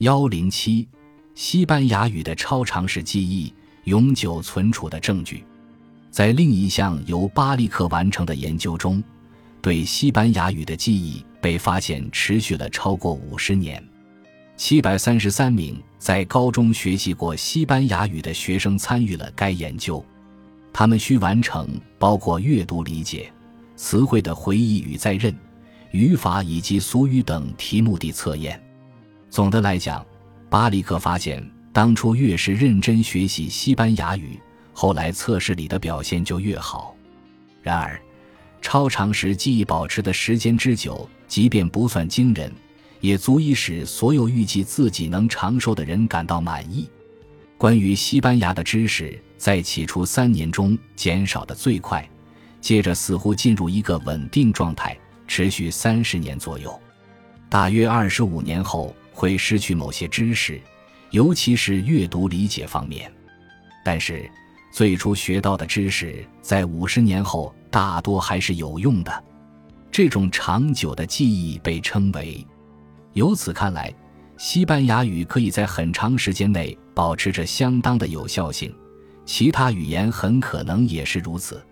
幺零七，西班牙语的超长时记忆永久存储的证据，在另一项由巴利克完成的研究中，对西班牙语的记忆被发现持续了超过五十年。七百三十三名在高中学习过西班牙语的学生参与了该研究，他们需完成包括阅读理解、词汇的回忆与再认、语法以及俗语等题目的测验。总的来讲，巴里克发现，当初越是认真学习西班牙语，后来测试里的表现就越好。然而，超长时记忆保持的时间之久，即便不算惊人，也足以使所有预计自己能长寿的人感到满意。关于西班牙的知识，在起初三年中减少的最快，接着似乎进入一个稳定状态，持续三十年左右，大约二十五年后。会失去某些知识，尤其是阅读理解方面。但是，最初学到的知识在五十年后大多还是有用的。这种长久的记忆被称为。由此看来，西班牙语可以在很长时间内保持着相当的有效性，其他语言很可能也是如此。